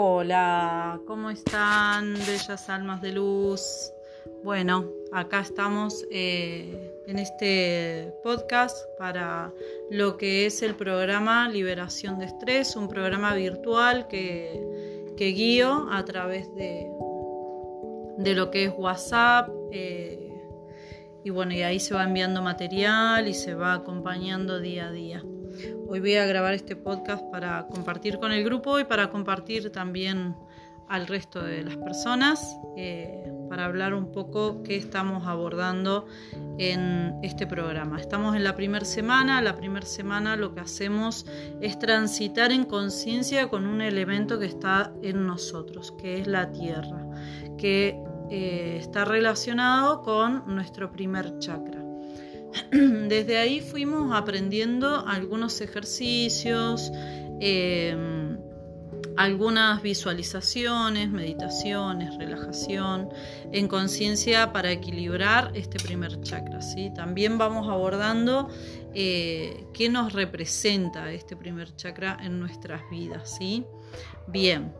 Hola, ¿cómo están, bellas almas de luz? Bueno, acá estamos eh, en este podcast para lo que es el programa Liberación de Estrés, un programa virtual que, guío a través de, de lo que es WhatsApp. Eh, y bueno, y ahí se va enviando material y se va acompañando día a día. Hoy voy a grabar este podcast para compartir con el grupo y para compartir también al resto de las personas, eh, para hablar un poco qué estamos abordando en este programa. Estamos en la primera semana, la primera semana lo que hacemos es transitar en conciencia con un elemento que está en nosotros, que es la tierra, que eh, está relacionado con nuestro primer chakra. Desde ahí fuimos aprendiendo algunos ejercicios, em, algunas visualizaciones, meditaciones, relajación en conciencia para equilibrar este primer chakra. ¿sí? También vamos abordando eh, qué nos representa este primer chakra en nuestras vidas. ¿sí? Bien,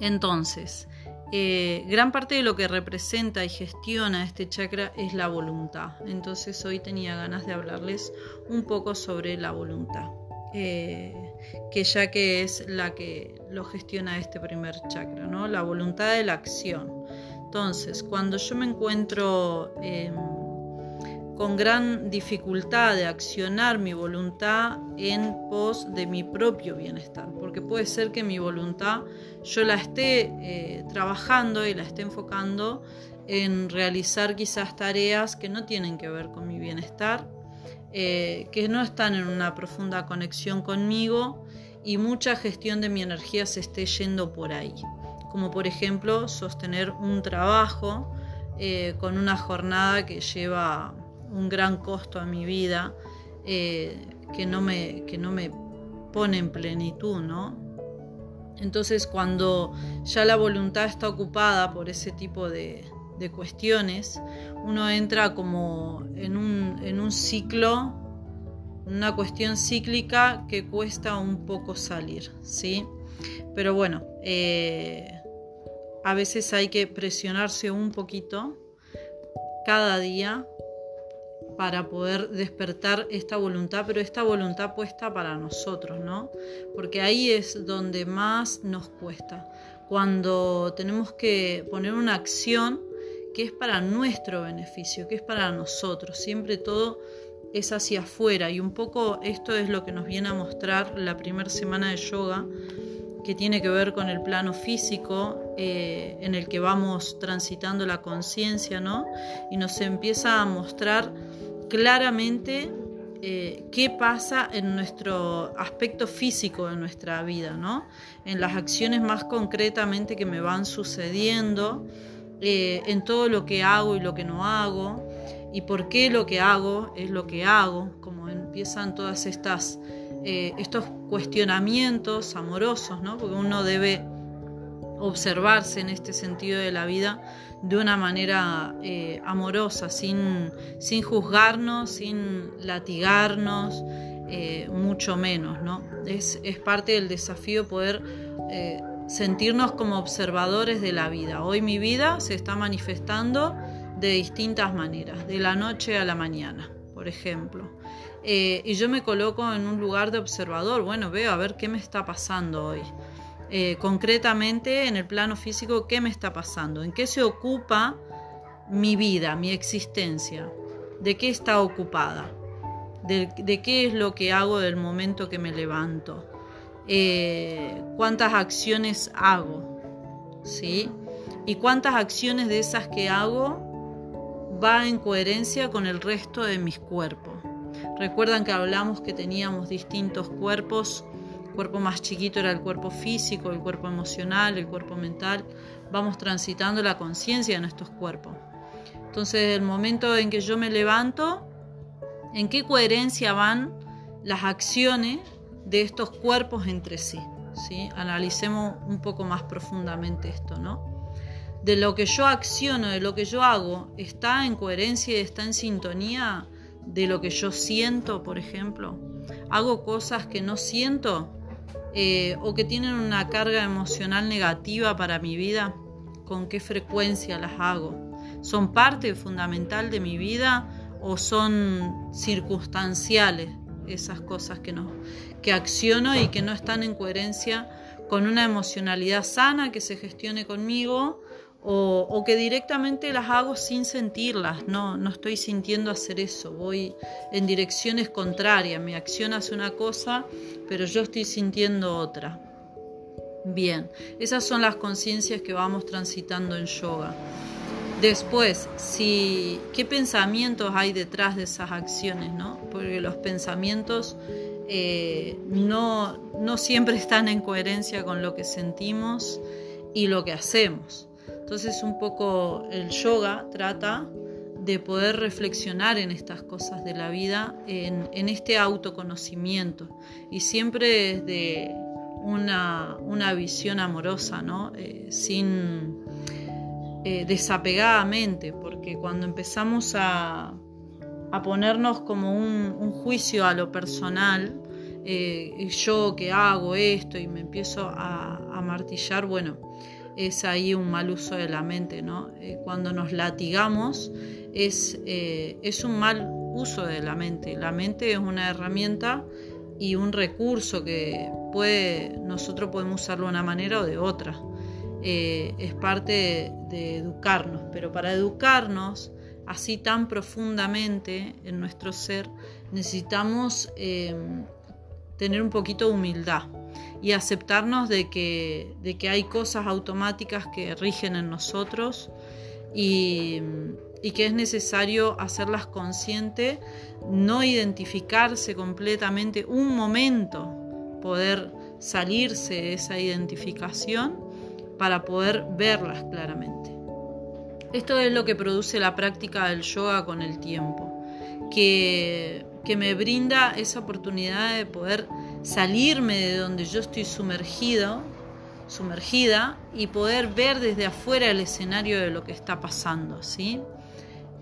entonces, eh, gran parte de lo que representa y gestiona este chakra es la voluntad. Entonces hoy tenía ganas de hablarles un poco sobre la voluntad, eh, que ya que es la que lo gestiona este primer chakra, ¿no? la voluntad de la acción. Entonces, cuando yo me encuentro... Em, con gran dificultad de accionar mi voluntad en pos de mi propio bienestar, porque puede ser que mi voluntad yo la esté eh, trabajando y la esté enfocando en realizar quizás tareas que no tienen que ver con mi bienestar, eh, que no están en una profunda conexión conmigo y mucha gestión de mi energía se esté yendo por ahí, como por ejemplo sostener un trabajo eh, con una jornada que lleva un gran costo a mi vida eh, que, no me, que no me pone en plenitud, ¿no? Entonces cuando ya la voluntad está ocupada por ese tipo de, cuestiones, uno entra como en un, en un ciclo, una cuestión cíclica que cuesta un poco salir, ¿sí? Pero bueno, eh, a veces hay que presionarse un poquito cada día para poder despertar esta voluntad, pero esta voluntad puesta para nosotros, ¿no? Porque ahí es donde más nos cuesta, cuando tenemos que poner una acción que es para nuestro beneficio, que es para nosotros, siempre todo es hacia afuera. Y un poco esto es lo que nos viene a mostrar la primera semana de yoga, que tiene que ver con el plano físico eh, en el que vamos transitando la conciencia, ¿no? Y nos empieza a mostrar claramente eh, qué pasa en nuestro aspecto físico de nuestra vida, ¿no? En las acciones más concretamente que me van sucediendo, eh, en todo lo que hago y lo que no hago, y por qué lo que hago es lo que hago, como empiezan todas estas eh, estos cuestionamientos amorosos, ¿no? Porque uno debe observarse en este sentido de la vida de una manera eh, amorosa, sin, sin, juzgarnos, sin latigarnos, eh, mucho menos. ¿no? Es, es, parte del desafío poder sentirnos como observadores de la vida. Hoy mi vida se está manifestando de distintas maneras, de la noche a la mañana, por ejemplo. Y yo me coloco en un lugar de observador, bueno, veo a ver qué me está pasando hoy. Eh, concretamente en el plano físico qué me está pasando, en qué se ocupa mi vida, mi existencia, de qué está ocupada, de, qué es lo que hago del momento que me levanto, eh, cuántas acciones hago, ¿sí? Y cuántas acciones de esas que hago va en coherencia con el resto de mis cuerpos. Recuerdan que hablamos que teníamos distintos cuerpos cuerpo más chiquito era el cuerpo físico, el cuerpo emocional, el cuerpo mental. Vamos transitando la conciencia en estos cuerpos. Entonces, el momento en que yo me levanto, ¿en qué coherencia van las acciones de estos cuerpos entre sí? ¿Sí? Analicemos un poco más profundamente esto, ¿no? De lo que yo acciono, de lo que yo hago, ¿está en coherencia y está en sintonía de lo que yo siento, por ejemplo? ¿Hago cosas que no siento? eh, o que tienen una carga emocional negativa para mi vida, ¿con qué frecuencia las hago? ¿Son parte fundamental de mi vida o son circunstanciales esas cosas que, no, que acciono y que no están en coherencia con una emocionalidad sana que se gestione conmigo o, que directamente las hago sin sentirlas, no, no estoy sintiendo hacer eso, voy en direcciones contrarias, mi acción hace una cosa, pero yo estoy sintiendo otra. Bien, esas son las conciencias que vamos transitando en yoga. Después, si, ¿qué pensamientos hay detrás de esas acciones? ¿no? Porque los pensamientos eh, no, no siempre están en coherencia con lo que sentimos y lo que hacemos. Entonces un poco el yoga trata de poder reflexionar en estas cosas de la vida, en, este autoconocimiento y siempre desde una, visión amorosa, ¿no? Eh, sin eh, desapegadamente, porque cuando empezamos a, ponernos como un, juicio a lo personal, eh, yo que hago esto y me empiezo a martillar, bueno, es ahí un mal uso de la mente, ¿no? Eh, cuando nos latigamos es, eh, es un mal uso de la mente. La mente es una herramienta y un recurso que puede, nosotros podemos usarlo de una manera o de otra. Eh, es parte de, educarnos, pero para educarnos así tan profundamente en nuestro ser necesitamos tener un poquito de humildad y aceptarnos de que, de que hay cosas automáticas que rigen en nosotros y, que es necesario hacerlas consciente, no identificarse completamente, un momento poder salirse de esa identificación para poder verlas claramente. Esto es lo que produce la práctica del yoga con el tiempo, que, que me brinda esa oportunidad de poder salirme de donde yo estoy sumergido, sumergida y poder ver desde afuera el escenario de lo que está pasando, ¿sí?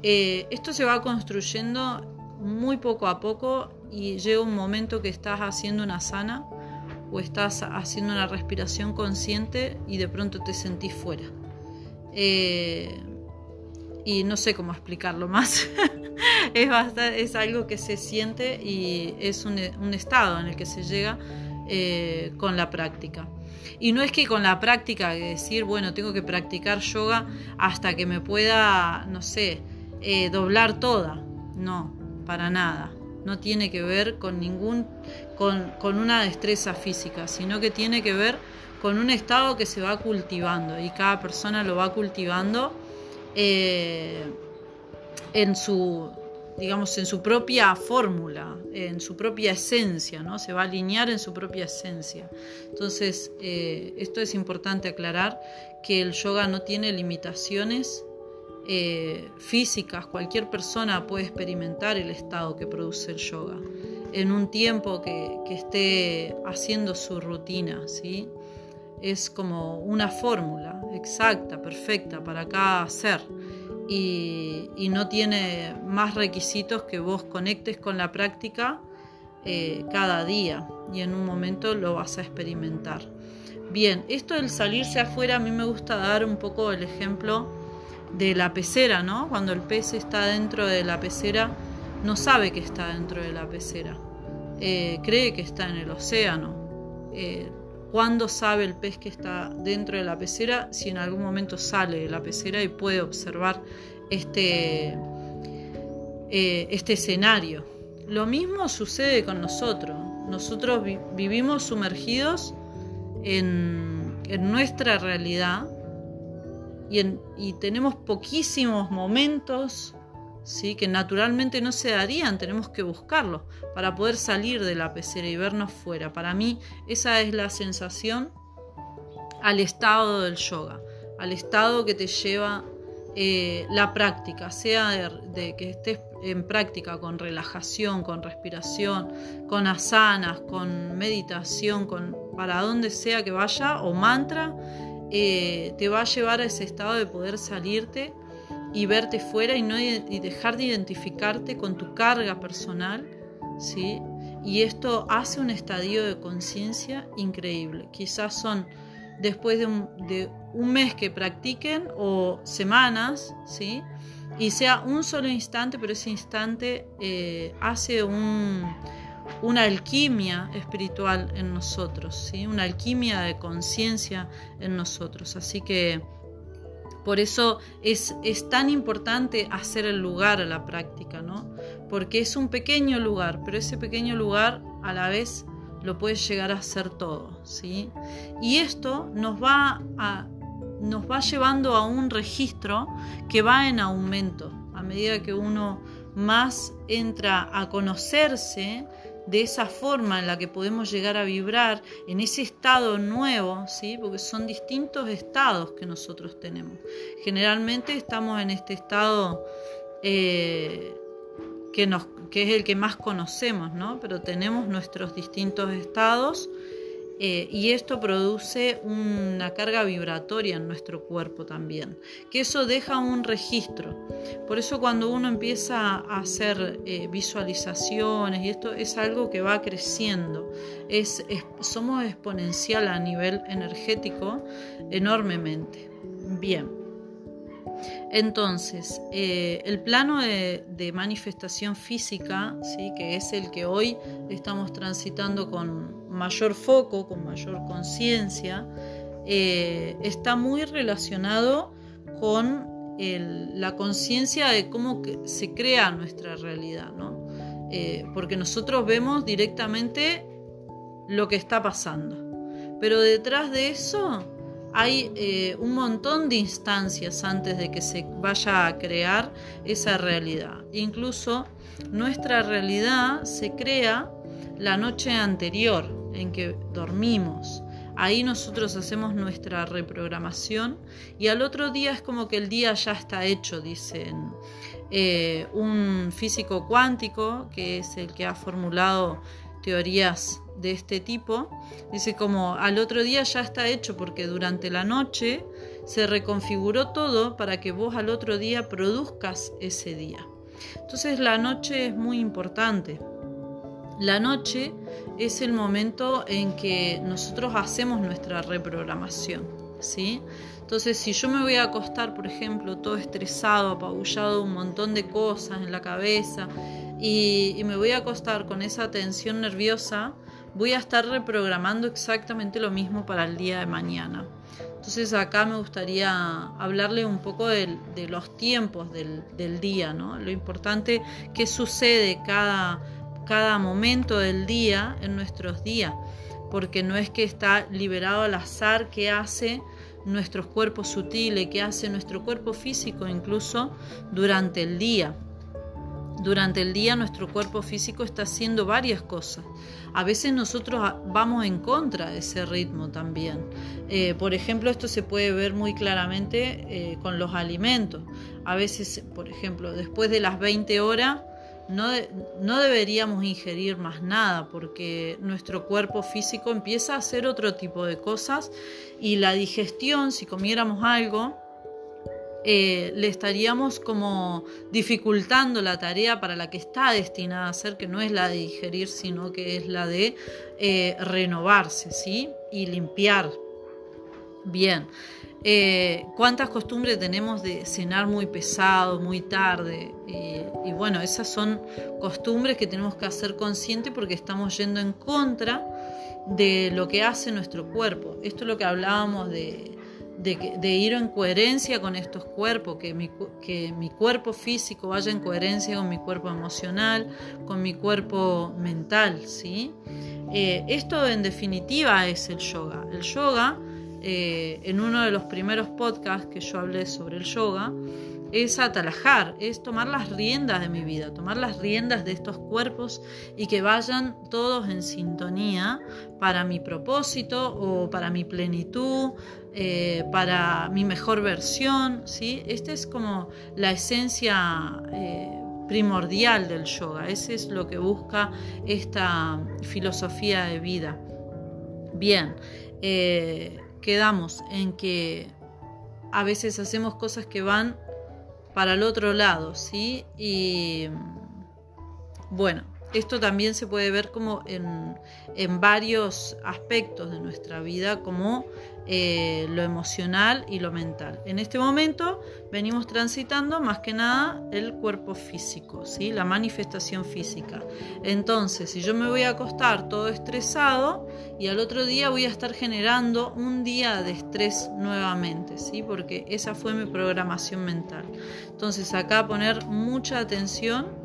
Eh, esto se va construyendo muy poco a poco y llega un momento que estás haciendo una sana o estás haciendo una respiración consciente y de pronto te sentís fuera. Eh, y no sé cómo explicarlo más. es, es algo que se siente y es un, estado en el que se llega eh, con la práctica. Y no es que con la práctica, decir, bueno, tengo que practicar yoga hasta que me pueda, no sé, eh, doblar toda. No, para nada. No tiene que ver con ningún, con, con una destreza física, sino que tiene que ver con un estado que se va cultivando y cada persona lo va cultivando eh, en su digamos en su propia fórmula, en su propia esencia, ¿no? Se va a alinear en su propia esencia. Entonces, eh, esto es importante aclarar que el yoga no tiene limitaciones eh, físicas, cualquier persona puede experimentar el estado que produce el yoga en un tiempo que, que esté haciendo su rutina, ¿sí? Es como una fórmula exacta, perfecta para cada ser y, no tiene más requisitos que vos conectes con la práctica eh, cada día y en un momento lo vas a experimentar. Bien, esto del salirse afuera a mí me gusta dar un poco el ejemplo de la pecera, ¿no? Cuando el pez está dentro de la pecera, no sabe que está dentro de la pecera, eh, cree que está en el océano. Eh, ¿Cuándo sabe el pez que está dentro de la pecera? Si en algún momento sale de la pecera y puede observar este, eh, este escenario. Lo mismo sucede con nosotros. Nosotros vivimos sumergidos en, nuestra realidad y, y tenemos poquísimos momentos ¿sí? que naturalmente no se darían, tenemos que buscarlos para poder salir de la pecera y vernos fuera. Para mí esa es la sensación al estado del yoga, al estado que te lleva eh, la práctica, sea de, que estés en práctica con relajación, con respiración, con asanas, con meditación, con para donde sea que vaya o mantra, eh, te va a llevar a ese estado de poder salirte y verte fuera y, no, y dejar de identificarte con tu carga personal, ¿sí? y esto hace un estadio de conciencia increíble. Quizás son después de un, mes que practiquen o semanas, ¿sí? Y sea un solo instante, pero ese instante eh, hace una alquimia espiritual en nosotros, ¿sí? Una alquimia de conciencia en nosotros. Así que por eso es, es, tan importante hacer el lugar a la práctica, ¿no? Porque es un pequeño lugar, pero ese pequeño lugar a la vez lo puede llegar a ser todo, ¿sí? Y esto nos va, a, nos va llevando a un registro que va en aumento a medida que uno más entra a conocerse de esa forma en la que podemos llegar a vibrar en ese estado nuevo, ¿sí? porque son distintos estados que nosotros tenemos. Generalmente estamos en este estado eh, que, nos, que es el que más conocemos, ¿no? pero tenemos nuestros distintos estados eh, y esto produce una carga vibratoria en nuestro cuerpo también, que eso deja un registro. Por eso cuando uno empieza a hacer eh, visualizaciones, y esto es algo que va creciendo, es, somos exponencial a nivel energético enormemente. Bien. Entonces, eh, el plano de, manifestación física, ¿sí? que es el que hoy estamos transitando con mayor foco, con mayor conciencia, eh, está muy relacionado con la conciencia de cómo se crea nuestra realidad, ¿no? Eh, porque nosotros vemos directamente lo que está pasando. Pero detrás de eso hay eh, un montón de instancias antes de que se vaya a crear esa realidad. Incluso nuestra realidad se crea la noche anterior en que dormimos. Ahí nosotros hacemos nuestra reprogramación y al otro día es como que el día ya está hecho, dicen. Eh, un físico cuántico, que es el que ha formulado teorías de este tipo, dice como al otro día ya está hecho porque durante la noche se reconfiguró todo para que vos al otro día produzcas ese día. Entonces la noche es muy importante. La noche es el momento en que nosotros hacemos nuestra reprogramación, ¿sí? Entonces, si yo me voy a acostar, por ejemplo, todo estresado, apabullado, un montón de cosas en la cabeza, y, y me voy a acostar con esa tensión nerviosa, voy a estar reprogramando exactamente lo mismo para el día de mañana. Entonces acá me gustaría hablarle un poco de, los tiempos del, día, ¿no? Lo importante que sucede cada, cada momento del día en nuestros días, porque no es que está liberado al azar que hace nuestros cuerpos sutiles, que hace nuestro cuerpo físico incluso durante el día. Durante el día nuestro cuerpo físico está haciendo varias cosas. A veces nosotros vamos en contra de ese ritmo también. Eh, por ejemplo, esto se puede ver muy claramente eh, con los alimentos. A veces, por ejemplo, después de las 20 horas no, no deberíamos ingerir más nada porque nuestro cuerpo físico empieza a hacer otro tipo de cosas y la digestión, si comiéramos algo, eh, le estaríamos como dificultando la tarea para la que está destinada a ser, que no es la de digerir, sino que es la de eh, renovarse, ¿sí? Y limpiar. Bien. Eh, ¿Cuántas costumbres tenemos de cenar muy pesado, muy tarde? y bueno, esas son costumbres que tenemos que hacer consciente porque estamos yendo en contra de lo que hace nuestro cuerpo. Esto es lo que hablábamos de, de, ir en coherencia con estos cuerpos, que mi, que mi cuerpo físico vaya en coherencia con mi cuerpo emocional, con mi cuerpo mental, ¿sí? Eh, esto en definitiva es el yoga. El yoga, eh, en uno de los primeros podcasts que yo hablé sobre el yoga, es atalajar, es tomar las riendas de mi vida, tomar las riendas de estos cuerpos y que vayan todos en sintonía para mi propósito o para mi plenitud, eh, para mi mejor versión. ¿sí? Esta es como la esencia eh, primordial del yoga, ese es lo que busca esta filosofía de vida. Bien, eh, quedamos en que a veces hacemos cosas que van para el otro lado, ¿sí? Y bueno, esto también se puede ver como en, varios aspectos de nuestra vida, como eh, lo emocional y lo mental. En este momento venimos transitando más que nada el cuerpo físico, ¿sí? la manifestación física. Entonces, si yo me voy a acostar todo estresado y al otro día voy a estar generando un día de estrés nuevamente, ¿sí? porque esa fue mi programación mental. Entonces, acá poner mucha atención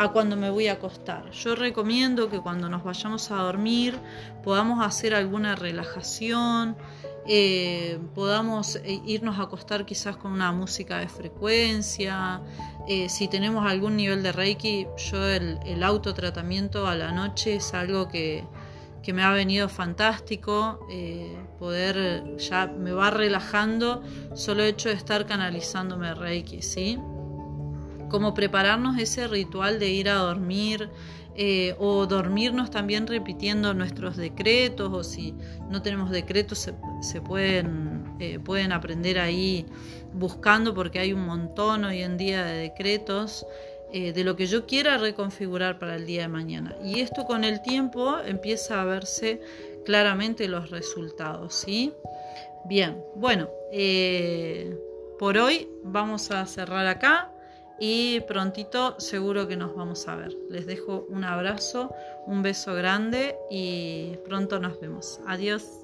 a cuando me voy a acostar. Yo recomiendo que cuando nos vayamos a dormir podamos hacer alguna relajación, eh, podamos eh, irnos a acostar quizás con una música de frecuencia. Eh, si tenemos algún nivel de Reiki, yo el, autotratamiento a la noche es algo que, que me ha venido fantástico. poder ya me va relajando solo el hecho de estar canalizándome Reiki, ¿sí? Como prepararnos ese ritual de ir a dormir eh, o dormirnos también repitiendo nuestros decretos o si no tenemos decretos se, pueden, eh, pueden aprender ahí buscando porque hay un montón hoy en día de decretos eh, de lo que yo quiera reconfigurar para el día de mañana. Y esto con el tiempo empieza a verse claramente los resultados, ¿sí? Bien, bueno, por hoy vamos a cerrar acá y prontito seguro que nos vamos a ver. Les dejo un abrazo, un beso grande y pronto nos vemos. Adiós.